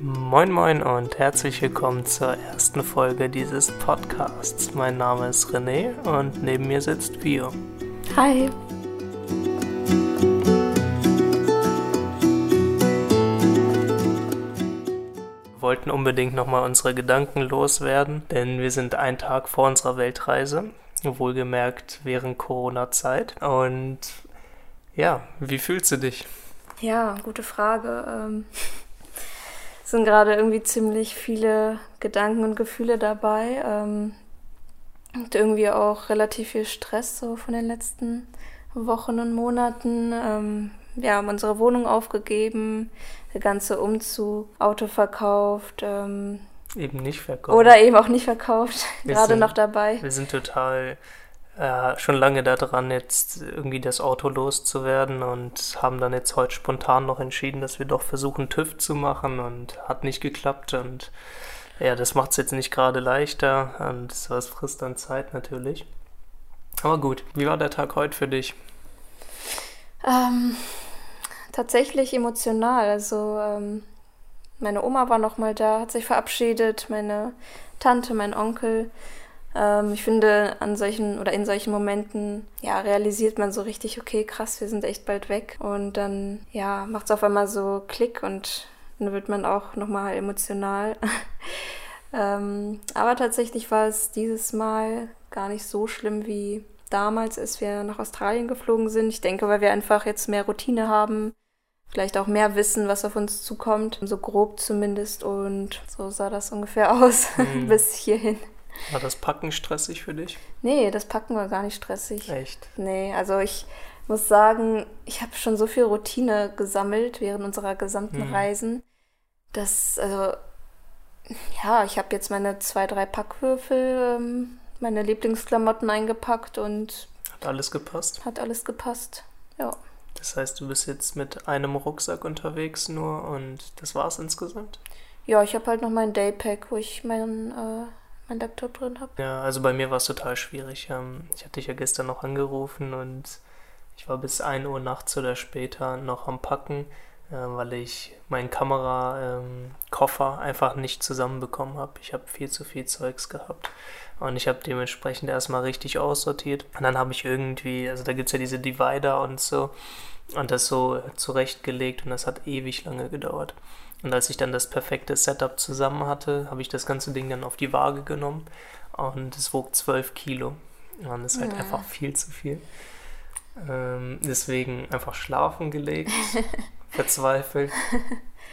Moin Moin und herzlich willkommen zur ersten Folge dieses Podcasts. Mein Name ist René und neben mir sitzt Bio. Hi. Wir wollten unbedingt nochmal unsere Gedanken loswerden, denn wir sind einen Tag vor unserer Weltreise, wohlgemerkt während Corona-Zeit. Und ja, wie fühlst du dich? Ja, gute Frage. Ähm sind gerade irgendwie ziemlich viele Gedanken und Gefühle dabei. Ähm, und irgendwie auch relativ viel Stress so von den letzten Wochen und Monaten. Ähm, wir haben unsere Wohnung aufgegeben, der ganze Umzug, Auto verkauft. Ähm, eben nicht verkauft. Oder eben auch nicht verkauft, gerade noch dabei. Wir sind total äh, schon lange daran, jetzt irgendwie das Auto loszuwerden und haben dann jetzt heute spontan noch entschieden, dass wir doch versuchen, TÜV zu machen und hat nicht geklappt und ja, das macht es jetzt nicht gerade leichter und das frisst dann Zeit natürlich. Aber gut, wie war der Tag heute für dich? Ähm, tatsächlich emotional. Also ähm, meine Oma war noch mal da, hat sich verabschiedet, meine Tante, mein Onkel. Ähm, ich finde, an solchen oder in solchen Momenten, ja, realisiert man so richtig, okay, krass, wir sind echt bald weg. Und dann, ja, macht es auf einmal so Klick und dann wird man auch nochmal emotional. ähm, aber tatsächlich war es dieses Mal gar nicht so schlimm wie damals, als wir nach Australien geflogen sind. Ich denke, weil wir einfach jetzt mehr Routine haben, vielleicht auch mehr wissen, was auf uns zukommt, so grob zumindest. Und so sah das ungefähr aus mhm. bis hierhin. War das Packen stressig für dich? Nee, das Packen war gar nicht stressig. Echt? Nee, also ich muss sagen, ich habe schon so viel Routine gesammelt während unserer gesamten hm. Reisen, dass, also, ja, ich habe jetzt meine zwei, drei Packwürfel, ähm, meine Lieblingsklamotten eingepackt und. Hat alles gepasst? Hat alles gepasst, ja. Das heißt, du bist jetzt mit einem Rucksack unterwegs nur und das war's insgesamt? Ja, ich habe halt noch mein Daypack, wo ich meinen. Äh, mein Laptop drin habe. Ja, also bei mir war es total schwierig. Ähm, ich hatte dich ja gestern noch angerufen und ich war bis 1 Uhr nachts oder später noch am Packen, äh, weil ich meinen Kamerakoffer einfach nicht zusammenbekommen habe. Ich habe viel zu viel Zeugs gehabt. Und ich habe dementsprechend erstmal richtig aussortiert. Und dann habe ich irgendwie, also da gibt es ja diese Divider und so, und das so zurechtgelegt und das hat ewig lange gedauert. Und als ich dann das perfekte Setup zusammen hatte, habe ich das ganze Ding dann auf die Waage genommen und es wog 12 Kilo. Und das ist halt ja. einfach viel zu viel. Ähm, deswegen einfach schlafen gelegt, verzweifelt.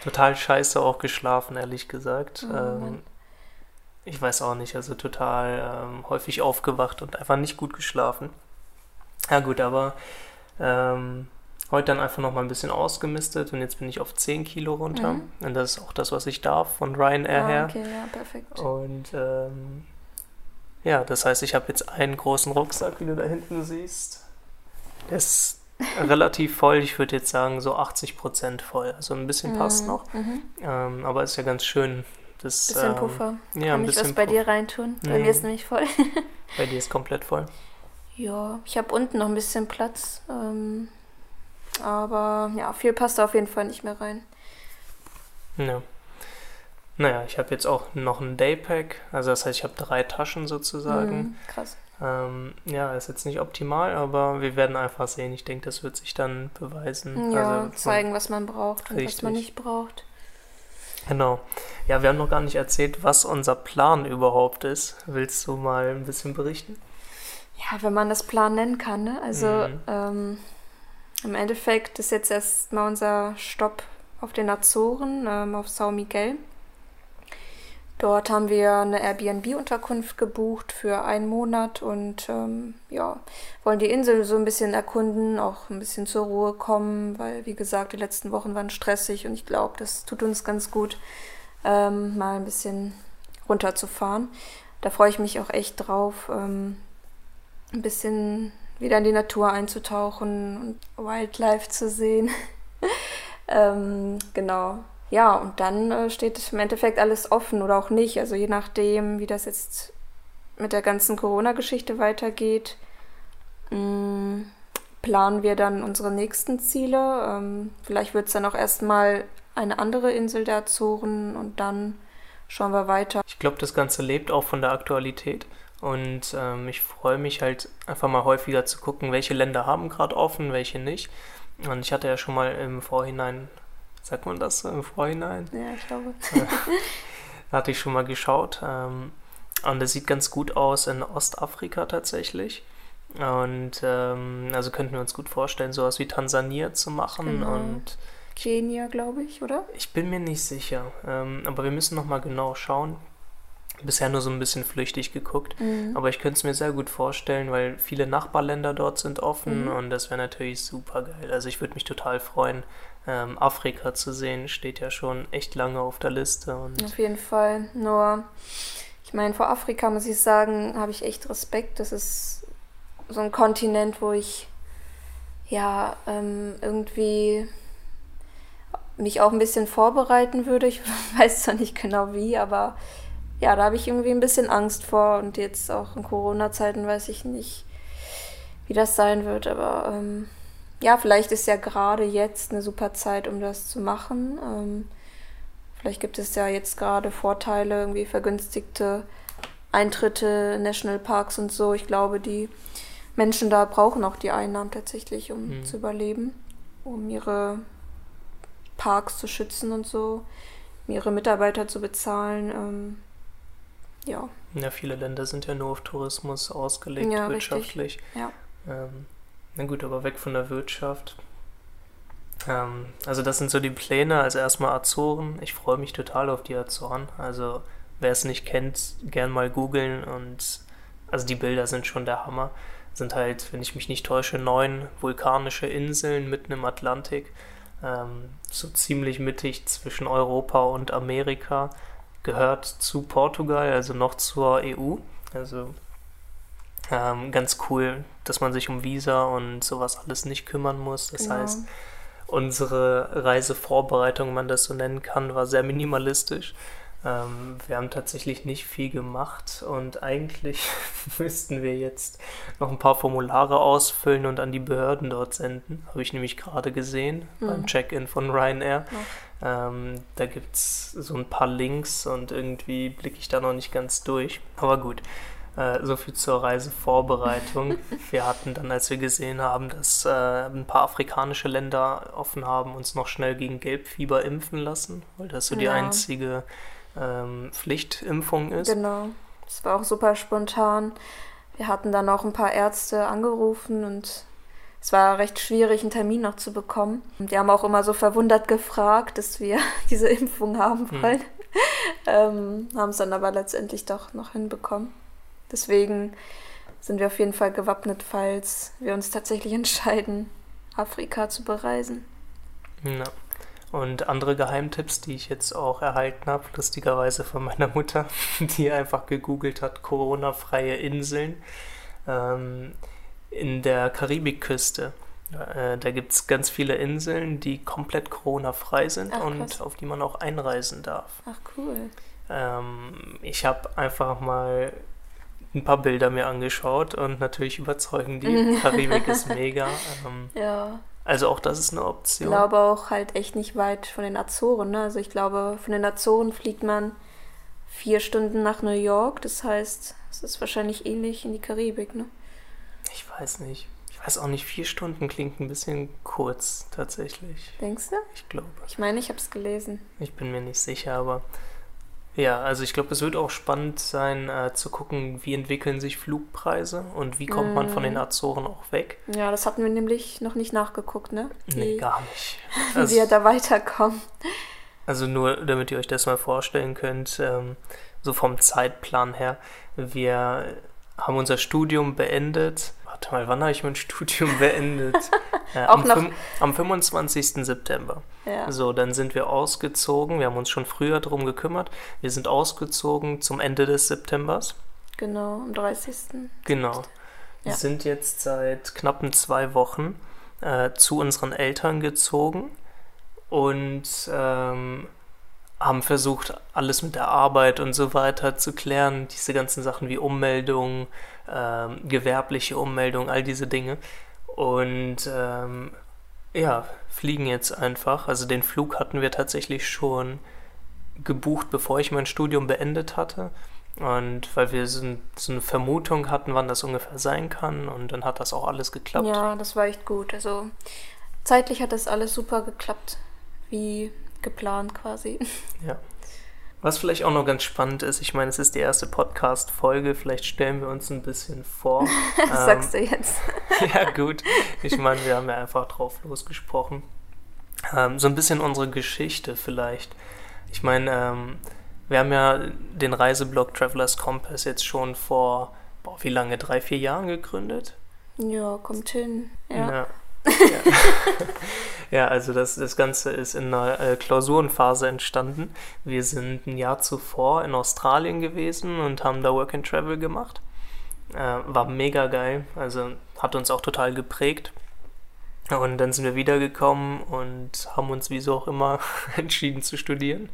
Total scheiße auch geschlafen, ehrlich gesagt. Oh, ähm, ich weiß auch nicht, also total ähm, häufig aufgewacht und einfach nicht gut geschlafen. Ja gut, aber ähm, Heute dann einfach noch mal ein bisschen ausgemistet und jetzt bin ich auf 10 Kilo runter. Mhm. Und das ist auch das, was ich darf von Ryanair ah, her. Okay, ja, perfekt. Und ähm, ja, das heißt, ich habe jetzt einen großen Rucksack, wie du da hinten siehst. Der ist relativ voll. Ich würde jetzt sagen, so 80 Prozent voll. Also ein bisschen passt mhm. noch. Mhm. Ähm, aber ist ja ganz schön. Das, bisschen ähm, Puffer. Ja, Kann ein ich was bei dir reintun? Bei mir ist nämlich voll. bei dir ist komplett voll. Ja, ich habe unten noch ein bisschen Platz. Ähm, aber ja, viel passt da auf jeden Fall nicht mehr rein. Ja. Naja, ich habe jetzt auch noch ein Daypack. Also das heißt, ich habe drei Taschen sozusagen. Mhm, krass. Ähm, ja, ist jetzt nicht optimal, aber wir werden einfach sehen. Ich denke, das wird sich dann beweisen. Ja, also, zeigen, was man braucht und richtig. was man nicht braucht. Genau. Ja, wir haben noch gar nicht erzählt, was unser Plan überhaupt ist. Willst du mal ein bisschen berichten? Ja, wenn man das Plan nennen kann. Ne? Also mhm. ähm, im Endeffekt ist jetzt erstmal unser Stopp auf den Azoren, ähm, auf Sao Miguel. Dort haben wir eine Airbnb-Unterkunft gebucht für einen Monat und ähm, ja, wollen die Insel so ein bisschen erkunden, auch ein bisschen zur Ruhe kommen, weil wie gesagt, die letzten Wochen waren stressig und ich glaube, das tut uns ganz gut, ähm, mal ein bisschen runterzufahren. Da freue ich mich auch echt drauf, ähm, ein bisschen wieder in die Natur einzutauchen und Wildlife zu sehen. ähm, genau. Ja, und dann äh, steht im Endeffekt alles offen oder auch nicht. Also je nachdem, wie das jetzt mit der ganzen Corona-Geschichte weitergeht, mh, mm, planen wir dann unsere nächsten Ziele. Ähm, vielleicht wird es dann auch erstmal eine andere Insel der Azoren und dann schauen wir weiter. Ich glaube, das Ganze lebt auch von der Aktualität. Und ähm, ich freue mich halt einfach mal häufiger zu gucken, welche Länder haben gerade offen, welche nicht. Und ich hatte ja schon mal im Vorhinein, sagt man das im Vorhinein? Ja, ich glaube. da hatte ich schon mal geschaut. Ähm, und es sieht ganz gut aus in Ostafrika tatsächlich. Und ähm, also könnten wir uns gut vorstellen, sowas wie Tansania zu machen genau. und Kenia, glaube ich, oder? Ich bin mir nicht sicher, ähm, aber wir müssen noch mal genau schauen. Bisher nur so ein bisschen flüchtig geguckt, mhm. aber ich könnte es mir sehr gut vorstellen, weil viele Nachbarländer dort sind offen mhm. und das wäre natürlich super geil. Also ich würde mich total freuen, ähm, Afrika zu sehen, steht ja schon echt lange auf der Liste. Auf jeden Fall. Nur, ich meine, vor Afrika muss ich sagen, habe ich echt Respekt. Das ist so ein Kontinent, wo ich ja ähm, irgendwie mich auch ein bisschen vorbereiten würde. Ich weiß zwar nicht genau wie, aber ja, da habe ich irgendwie ein bisschen Angst vor. Und jetzt auch in Corona-Zeiten weiß ich nicht, wie das sein wird. Aber ähm, ja, vielleicht ist ja gerade jetzt eine super Zeit, um das zu machen. Ähm, vielleicht gibt es ja jetzt gerade Vorteile, irgendwie vergünstigte Eintritte, Nationalparks und so. Ich glaube, die Menschen da brauchen auch die Einnahmen tatsächlich, um mhm. zu überleben, um ihre Parks zu schützen und so, ihre Mitarbeiter zu bezahlen. Ähm, ja. Ja, viele Länder sind ja nur auf Tourismus ausgelegt, ja, wirtschaftlich. Ja. Ähm, na gut, aber weg von der Wirtschaft. Ähm, also das sind so die Pläne. Also erstmal Azoren. Ich freue mich total auf die Azoren. Also wer es nicht kennt, gern mal googeln und also die Bilder sind schon der Hammer. Sind halt, wenn ich mich nicht täusche, neun vulkanische Inseln mitten im Atlantik ähm, so ziemlich mittig zwischen Europa und Amerika, gehört zu Portugal, also noch zur EU. Also ähm, ganz cool, dass man sich um Visa und sowas alles nicht kümmern muss. Das genau. heißt, unsere Reisevorbereitung, wenn man das so nennen kann, war sehr minimalistisch. Ähm, wir haben tatsächlich nicht viel gemacht und eigentlich müssten wir jetzt noch ein paar Formulare ausfüllen und an die Behörden dort senden. Habe ich nämlich gerade gesehen mhm. beim Check-in von Ryanair. Ja. Ähm, da gibt es so ein paar Links und irgendwie blicke ich da noch nicht ganz durch. Aber gut. Äh, so viel zur Reisevorbereitung. wir hatten dann, als wir gesehen haben, dass äh, ein paar afrikanische Länder offen haben, uns noch schnell gegen Gelbfieber impfen lassen, weil das so ja. die einzige ähm, Pflichtimpfung ist. Genau, das war auch super spontan. Wir hatten dann auch ein paar Ärzte angerufen und es war recht schwierig, einen Termin noch zu bekommen. Die haben auch immer so verwundert gefragt, dass wir diese Impfung haben hm. wollen. Hm. ähm, haben es dann aber letztendlich doch noch hinbekommen. Deswegen sind wir auf jeden Fall gewappnet, falls wir uns tatsächlich entscheiden, Afrika zu bereisen. Ja. Und andere Geheimtipps, die ich jetzt auch erhalten habe, lustigerweise von meiner Mutter, die einfach gegoogelt hat, Corona-freie Inseln ähm, in der Karibikküste. Äh, da gibt es ganz viele Inseln, die komplett Corona-frei sind Ach, und auf die man auch einreisen darf. Ach cool. Ähm, ich habe einfach mal ein paar Bilder mir angeschaut und natürlich überzeugen die. Karibik ist mega. Ähm, ja. Also auch das ist eine Option. Ich glaube auch halt echt nicht weit von den Azoren. Ne? Also ich glaube, von den Azoren fliegt man vier Stunden nach New York. Das heißt, es ist wahrscheinlich ähnlich in die Karibik, ne? Ich weiß nicht. Ich weiß auch nicht, vier Stunden klingt ein bisschen kurz tatsächlich. Denkst du? Ich glaube. Ich meine, ich habe es gelesen. Ich bin mir nicht sicher, aber ja, also ich glaube, es wird auch spannend sein äh, zu gucken, wie entwickeln sich Flugpreise und wie kommt mm. man von den mhm. Azoren auch weg. Ja, das hatten wir nämlich noch nicht nachgeguckt, ne? Wie, nee, gar nicht. wie also, wir da weiterkommen. Also nur, damit ihr euch das mal vorstellen könnt, ähm, so vom Zeitplan her, wir haben unser Studium beendet. Warte mal, wann habe ich mein Studium beendet? äh, auch am, noch. am 25. September. Ja. So, dann sind wir ausgezogen. Wir haben uns schon früher darum gekümmert. Wir sind ausgezogen zum Ende des Septembers. Genau, am 30. Genau. Wir sind jetzt seit knappen zwei Wochen äh, zu unseren Eltern gezogen und ähm, haben versucht, alles mit der Arbeit und so weiter zu klären. Diese ganzen Sachen wie Ummeldung, ähm, gewerbliche Ummeldung, all diese Dinge. Und ähm, Ja, fliegen jetzt einfach. Also den Flug hatten wir tatsächlich schon gebucht, bevor ich mein Studium beendet hatte. Und weil wir so, so, eine Vermutung hatten, wann das ungefähr sein kann. Und dann hat das auch alles geklappt. Ja, das war echt gut. Also zeitlich hat das alles super geklappt. Wie geplant quasi. Ja. Was vielleicht auch noch ganz spannend ist, ich meine, es ist die erste Podcast-Folge, vielleicht stellen wir uns ein bisschen vor. das sagst du jetzt. ja, gut. Ich meine, wir haben ja einfach drauf losgesprochen. Ähm, so ein bisschen unsere Geschichte vielleicht. Ich meine, ähm, wir haben ja den Reiseblog Travelers Compass jetzt schon vor, boah, wie lange, drei, vier Jahren gegründet? Ja, kommt hin. Ja. ja. ja, also das, das Ganze ist in einer äh, Klausurenphase entstanden. Wir sind ein Jahr zuvor in Australien gewesen und haben da Work and Travel gemacht. Äh, war mega geil, also hat uns auch total geprägt. Und dann sind wir wiedergekommen und haben uns, wieso auch immer, entschieden zu studieren.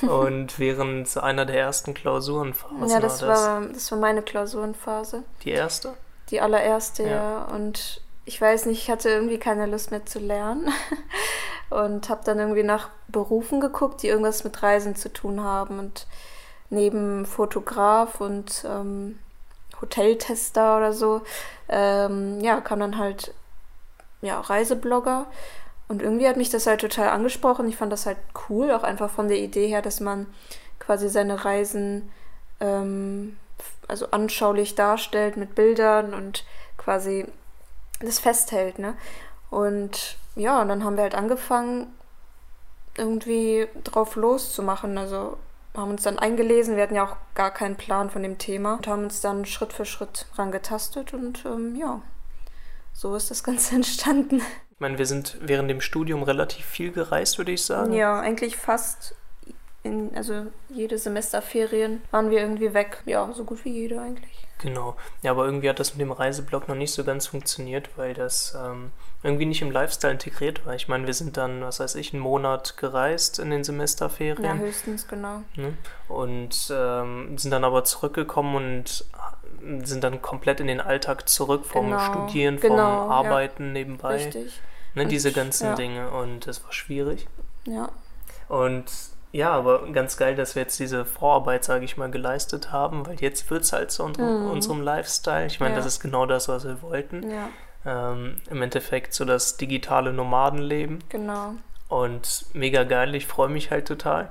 Und während einer der ersten Klausurenphasen. Ja, das war, das, war, das war meine Klausurenphase. Die erste? Die allererste, ja. ja. Und ich weiß nicht, ich hatte irgendwie keine Lust mehr zu lernen und habe dann irgendwie nach Berufen geguckt, die irgendwas mit Reisen zu tun haben. Und neben Fotograf und ähm, Hoteltester oder so, ähm, ja, kam dann halt ja, Reiseblogger. Und irgendwie hat mich das halt total angesprochen. Ich fand das halt cool, auch einfach von der Idee her, dass man quasi seine Reisen ähm, also anschaulich darstellt mit Bildern und quasi das festhält, ne? Und ja, und dann haben wir halt angefangen, irgendwie drauf loszumachen. Also haben uns dann eingelesen, wir hatten ja auch gar keinen Plan von dem Thema und haben uns dann Schritt für Schritt rangetastet und ähm, ja, so ist das Ganze entstanden. Ich meine, wir sind während dem Studium relativ viel gereist, würde ich sagen. Ja, eigentlich fast in, also jede Semesterferien waren wir irgendwie weg. Ja, so gut wie jede eigentlich. Genau. Ja, aber irgendwie hat das mit dem Reiseblog noch nicht so ganz funktioniert, weil das ähm, irgendwie nicht im Lifestyle integriert war. Ich meine, wir sind dann, was weiß ich, einen Monat gereist in den Semesterferien. Ja, höchstens, genau. Ne? Und ähm, sind dann aber zurückgekommen und sind dann komplett in den Alltag zurück vom genau. Studieren, vom genau, Arbeiten ja. nebenbei. Richtig. Ne, diese ganzen ja. Dinge und das war schwierig. Ja. Und ja, aber ganz geil, dass wir jetzt diese Vorarbeit, sage ich mal, geleistet haben, weil jetzt wird es halt zu unserem, mhm. unserem Lifestyle. Ich meine, ja. das ist genau das, was wir wollten. Ja. Ähm, Im Endeffekt so das digitale Nomadenleben. Genau. Und mega geil, ich freue mich halt total.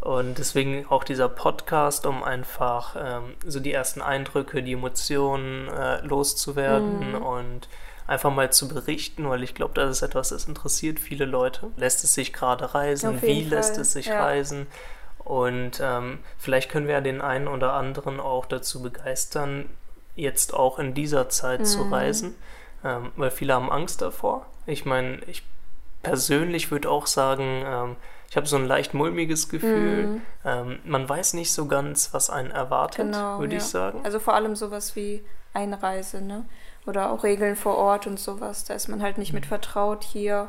Und deswegen auch dieser Podcast, um einfach ähm, so die ersten Eindrücke, die Emotionen äh, loszuwerden mhm. und einfach mal zu berichten, weil ich glaube, das ist etwas, das interessiert viele Leute. Lässt es sich gerade reisen? Wie Fall. lässt es sich ja. reisen? Und ähm, vielleicht können wir ja den einen oder anderen auch dazu begeistern, jetzt auch in dieser Zeit mhm. zu reisen, ähm, weil viele haben Angst davor. Ich meine, ich persönlich würde auch sagen, ähm, ich habe so ein leicht mulmiges Gefühl. Mhm. Ähm, man weiß nicht so ganz, was einen erwartet, genau, würde ja. ich sagen. Also vor allem sowas wie Einreise, ne? Oder auch Regeln vor Ort und sowas. Da ist man halt nicht mit mhm. vertraut. Hier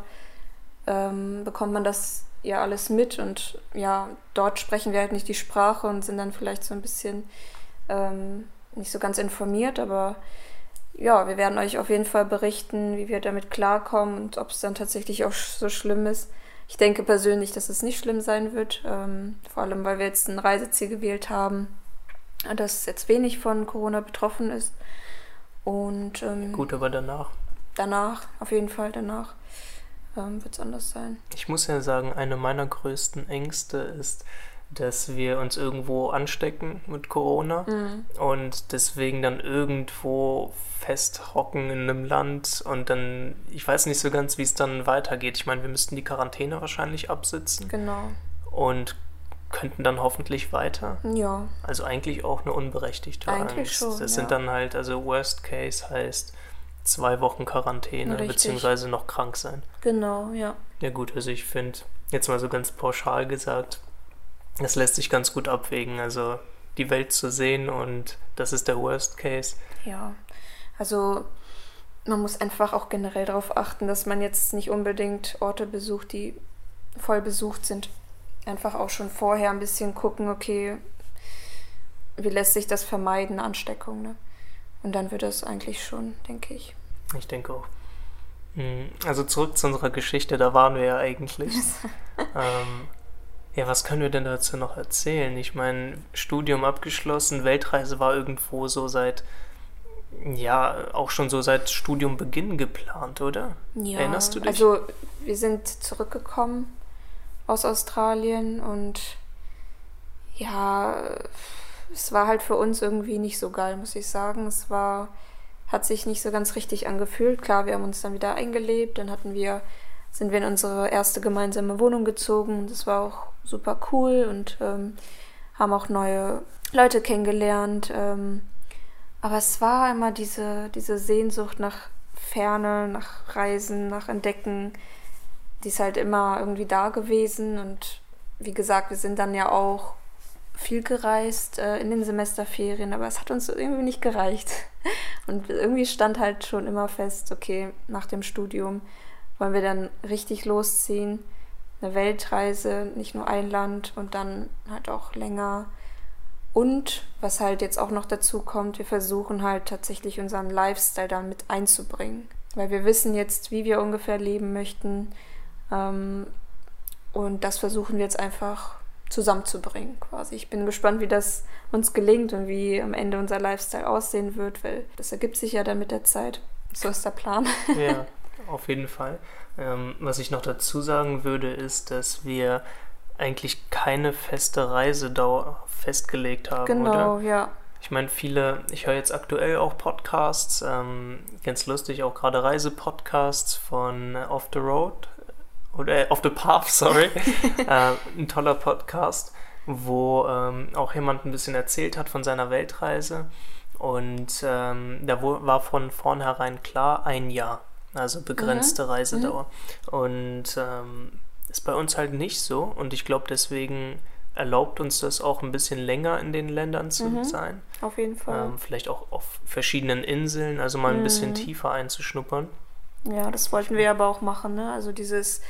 ähm, bekommt man das ja alles mit und ja, dort sprechen wir halt nicht die Sprache und sind dann vielleicht so ein bisschen ähm, nicht so ganz informiert, aber ja, wir werden euch auf jeden Fall berichten, wie wir damit klarkommen und ob es dann tatsächlich auch so schlimm ist. Ich denke persönlich, dass es nicht schlimm sein wird, ähm, vor allem weil wir jetzt ein Reiseziel gewählt haben, das jetzt wenig von Corona betroffen ist. Und ähm, gut, aber danach. Danach, auf jeden Fall danach ähm, wird es anders sein. Ich muss ja sagen, eine meiner größten Ängste ist, dass wir uns irgendwo anstecken mit Corona mhm. und deswegen dann irgendwo festhocken in einem Land und dann, ich weiß nicht so ganz, wie es dann weitergeht. Ich meine, wir müssten die Quarantäne wahrscheinlich absitzen. Genau. Und könnten dann hoffentlich weiter. Ja. Also eigentlich auch eine unberechtigte eigentlich Angst. Schon, das ja. sind dann halt, also Worst Case heißt zwei Wochen Quarantäne, Richtig. beziehungsweise noch krank sein. Genau, ja. Ja gut, also ich finde, jetzt mal so ganz pauschal gesagt, das lässt sich ganz gut abwägen. Also die Welt zu sehen und das ist der Worst Case. Ja, also man muss einfach auch generell darauf achten, dass man jetzt nicht unbedingt Orte besucht, die voll besucht sind einfach auch schon vorher ein bisschen gucken, okay, wie lässt sich das vermeiden, Ansteckung, ne? Und dann wird es eigentlich schon, denke ich. Ich denke auch. Hm, also zurück zu unserer Geschichte, da waren wir ja eigentlich. ähm, ja, was können wir denn dazu noch erzählen? Ich meine, Studium abgeschlossen, Weltreise war irgendwo so seit, ja, auch schon so seit Studiumbeginn geplant, oder? Ja, Erinnerst du dich? Also wir sind zurückgekommen aus Australien und ja, es war halt für uns irgendwie nicht so geil, muss ich sagen. Es war, hat sich nicht so ganz richtig angefühlt. Klar, wir haben uns dann wieder eingelebt, dann hatten wir, sind wir in unsere erste gemeinsame Wohnung gezogen. Das war auch super cool und ähm, haben auch neue Leute kennengelernt. Ähm, aber es war immer diese, diese Sehnsucht nach Ferne, nach Reisen, nach Entdecken. Die ist halt immer irgendwie da gewesen und wie gesagt, wir sind dann ja auch viel gereist äh, in den Semesterferien, aber es hat uns irgendwie nicht gereicht. Und irgendwie stand halt schon immer fest, okay, nach dem Studium wollen wir dann richtig losziehen. Eine Weltreise, nicht nur ein Land und dann halt auch länger. Und was halt jetzt auch noch dazu kommt, wir versuchen halt tatsächlich unseren Lifestyle dann mit einzubringen. Weil wir wissen jetzt, wie wir ungefähr leben möchten. Ähm, und das versuchen wir jetzt einfach zusammenzubringen quasi. Ich bin gespannt, wie das uns gelingt und wie am Ende unser Lifestyle aussehen wird, weil das ergibt sich ja dann mit der Zeit. So ist der Plan. Ja, auf jeden Fall. Ähm, was ich noch dazu sagen würde, ist, dass wir eigentlich keine feste Reisedauer festgelegt haben, genau, oder? ja. Ich meine, viele, ich höre jetzt aktuell auch Podcasts, ähm, ganz lustig, auch gerade Reisepodcasts von Off the Road, oder äh, Off the Path, sorry, äh, ein toller Podcast, wo ähm, auch jemand ein bisschen erzählt hat von seiner Weltreise. Und ähm, da war von vornherein klar, ein Jahr, also begrenzte mhm. Reisedauer. Mhm. Und ähm, ist bei uns halt nicht so. Und ich glaube, deswegen erlaubt uns das auch ein bisschen länger in den Ländern zu mhm. sein. Auf jeden Fall. Ähm, vielleicht auch auf verschiedenen Inseln, also mal ein bisschen mhm. tiefer einzuschnuppern. Ja, das wollten wir aber auch machen, ne? Also dieses,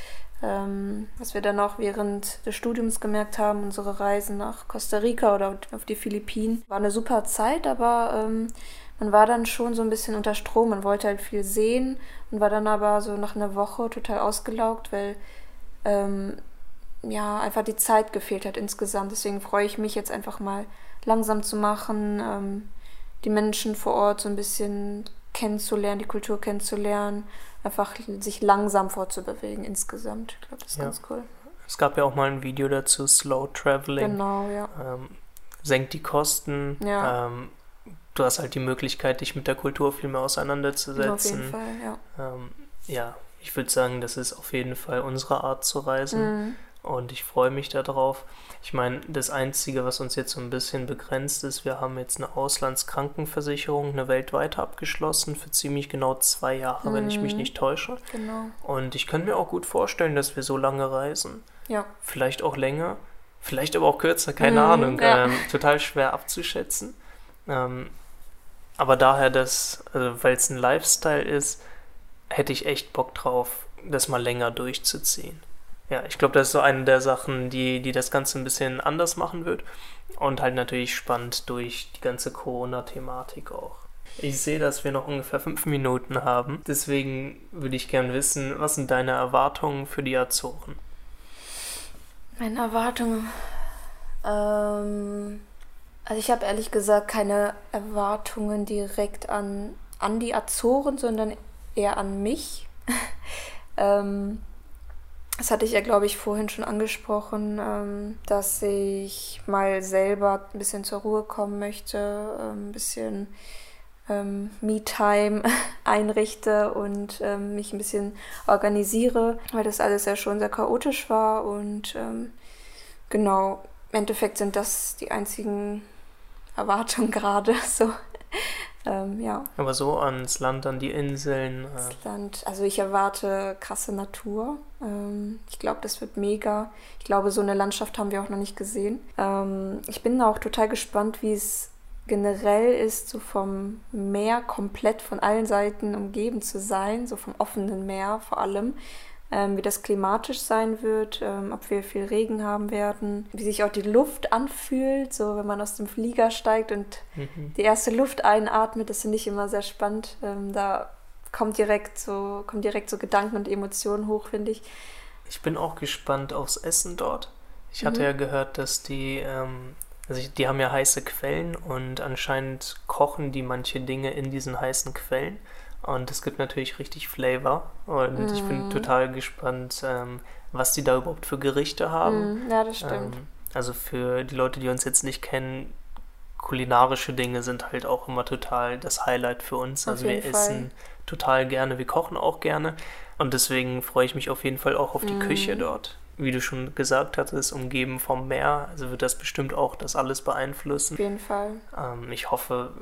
ähm, was wir dann auch während des Studiums gemerkt haben, unsere Reisen nach Costa Rica oder auf die Philippinen, war eine super Zeit, aber ähm, man war dann schon so ein bisschen unter Strom, man wollte halt viel sehen und war dann aber so nach einer Woche total ausgelaugt, weil ähm, ja einfach die Zeit gefehlt hat insgesamt. Deswegen freue ich mich jetzt einfach mal langsam zu machen, ähm, die Menschen vor Ort so ein bisschen kennenzulernen, die Kultur kennenzulernen, einfach sich langsam vorzubewegen insgesamt. Ich glaube, das ist ja. ganz cool. Es gab ja auch mal ein Video dazu, Slow Traveling. Genau, ja. Ähm, senkt die Kosten. Ja. Ähm, du hast halt die Möglichkeit, dich mit der Kultur viel mehr auseinanderzusetzen. Auf jeden Fall, ja. Ähm, ja, ich würde sagen, das ist auf jeden Fall unsere Art zu reisen. Mhm. Und ich freue mich darauf. Ich meine, das Einzige, was uns jetzt so ein bisschen begrenzt ist, wir haben jetzt eine Auslandskrankenversicherung, eine weltweite abgeschlossen für ziemlich genau zwei Jahre, mhm. wenn ich mich mhm. nicht täusche. Genau. Und ich könnte mir auch gut vorstellen, dass wir so lange reisen. Ja. Vielleicht auch länger, vielleicht aber auch kürzer, keine mhm, Ahnung. Ja. Ähm, total schwer abzuschätzen. Ähm, aber daher, dass, also weil es ein Lifestyle ist, hätte ich echt Bock drauf, das mal länger durchzuziehen. Ja, ich glaube, das ist so eine der Sachen, die, die das Ganze ein bisschen anders machen wird. Und halt natürlich spannend durch die ganze Corona-Thematik auch. Ich sehe, dass wir noch ungefähr fünf Minuten haben. Deswegen würde ich gerne wissen, was sind deine Erwartungen für die Azoren? Meine Erwartungen. Ähm, also ich habe ehrlich gesagt keine Erwartungen direkt an, an die Azoren, sondern eher an mich. ähm, das hatte ich ja, glaube ich, vorhin schon angesprochen, ähm, dass ich mal selber ein bisschen zur Ruhe kommen möchte, ähm, ein bisschen ähm, Me-Time einrichte und ähm, mich ein bisschen organisiere, weil das alles ja schon sehr chaotisch war. Und ähm, genau, im Endeffekt sind das die einzigen Erwartungen gerade so. Ähm, ja. Aber so ans Land, an die Inseln. Äh. Das Land, also ich erwarte krasse Natur. Ähm, ich glaube, das wird mega. Ich glaube, so eine Landschaft haben wir auch noch nicht gesehen. Ähm, ich bin auch total gespannt, wie es generell ist, so vom Meer komplett von allen Seiten umgeben zu sein, so vom offenen Meer vor allem wie das klimatisch sein wird, ähm, ob wir viel Regen haben werden, wie sich auch die Luft anfühlt, so wenn man aus dem Flieger steigt und mhm. die erste Luft einatmet, das finde ich immer sehr spannend. Ähm, da kommt direkt so, kommen direkt so Gedanken und Emotionen hoch, finde ich. Ich bin auch gespannt aufs Essen dort. Ich hatte mhm. ja gehört, dass die, ähm, also die haben ja heiße Quellen und anscheinend kochen die manche Dinge in diesen heißen Quellen. Und es gibt natürlich richtig Flavor. Und mhm. ich bin mhm. total gespannt, ähm, was die da überhaupt für Gerichte haben. Mhm. Ja, das stimmt. Ähm, also für die Leute, die uns jetzt nicht kennen, kulinarische Dinge sind halt auch immer total das Highlight für uns. Auf also wir Fall. essen total gerne, wir kochen auch gerne. Und deswegen freue ich mich auf jeden Fall auch auf die mm. Küche dort. Wie du schon gesagt hattest, umgeben vom Meer. Also wird das bestimmt auch das alles beeinflussen. Auf jeden Fall. Ähm, ich hoffe,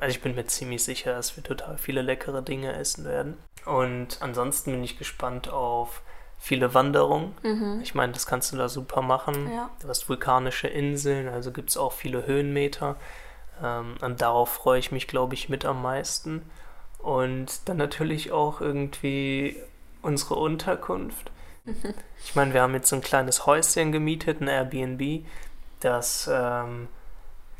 also ich bin mir ziemlich sicher, dass wir total viele leckere Dinge essen werden. Und ansonsten bin ich gespannt auf viele Wanderungen. Mhm. Ich meine, das kannst du da super machen. Ja. Du hast vulkanische Inseln, also gibt es auch viele Höhenmeter. Ähm, und darauf freue ich mich, glaube ich, mit am meisten. Und dann natürlich auch irgendwie unsere Unterkunft. Mhm. Ich meine, wir haben jetzt so ein kleines Häuschen gemietet, ein Airbnb, das ähm,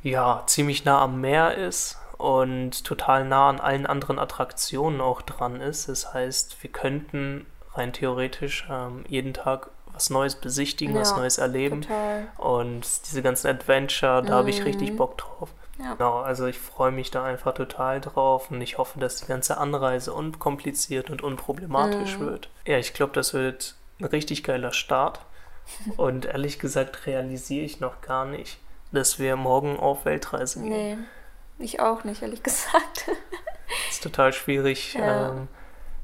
ja ziemlich nah am Meer ist und total nah an allen anderen Attraktionen auch dran ist. Das heißt, wir könnten rein theoretisch ähm, jeden Tag was Neues besichtigen, ja, was Neues erleben. Total. Und diese ganzen Adventure, da mhm. habe ich richtig mhm. Bock drauf. Ja. Genau, also ich freue mich da einfach total drauf und ich hoffe, dass die ganze Anreise unkompliziert und unproblematisch mhm. wird. Ja, ich glaube, das wird ein richtig geiler Start. Und ehrlich gesagt realisiere ich noch gar nicht, dass wir morgen auf Weltreise gehen. Nee, ich auch nicht, ehrlich gesagt. ist total schwierig. Ja. Ähm,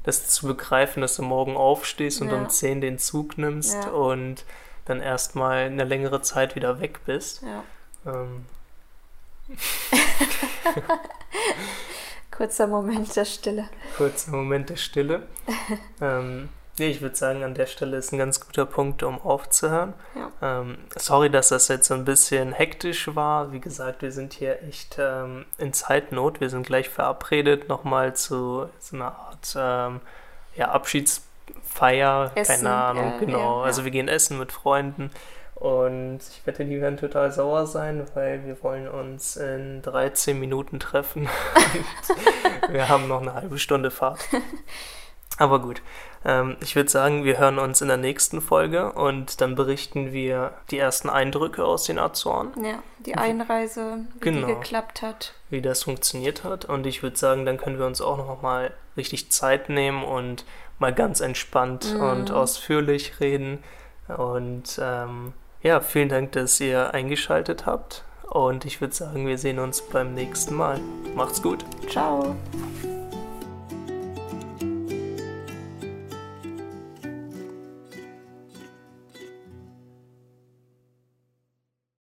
das zu begreifen, dass du morgen aufstehst und ja. um 10 den Zug nimmst ja. und dann erstmal eine längere Zeit wieder weg bist. Ja. Ähm. Kurzer Moment der Stille. Kurzer Moment der Stille. ähm, Nee, ich würde sagen, an der Stelle ist ein ganz guter Punkt, um aufzuhören. Ja. Ähm, sorry, dass das jetzt so ein bisschen hektisch war. Wie gesagt, wir sind hier echt ähm, in Zeitnot. Wir sind gleich verabredet nochmal zu so einer Art ähm, ja, Abschiedsfeier. Essen, keine Ahnung, ja, genau. Ja, also wir gehen essen mit Freunden. Und ich wette, die werden total sauer sein, weil wir wollen uns in 13 Minuten treffen. wir haben noch eine halbe Stunde Fahrt. Aber gut, ähm, ich würde sagen, wir hören uns in der nächsten Folge und dann berichten wir die ersten Eindrücke aus den Azoren. Ja, die Einreise, wie genau, die geklappt hat. Wie das funktioniert hat. Und ich würde sagen, dann können wir uns auch noch mal richtig Zeit nehmen und mal ganz entspannt mhm. und ausführlich reden. Und ähm, ja, vielen Dank, dass ihr eingeschaltet habt. Und ich würde sagen, wir sehen uns beim nächsten Mal. Macht's gut. Ciao.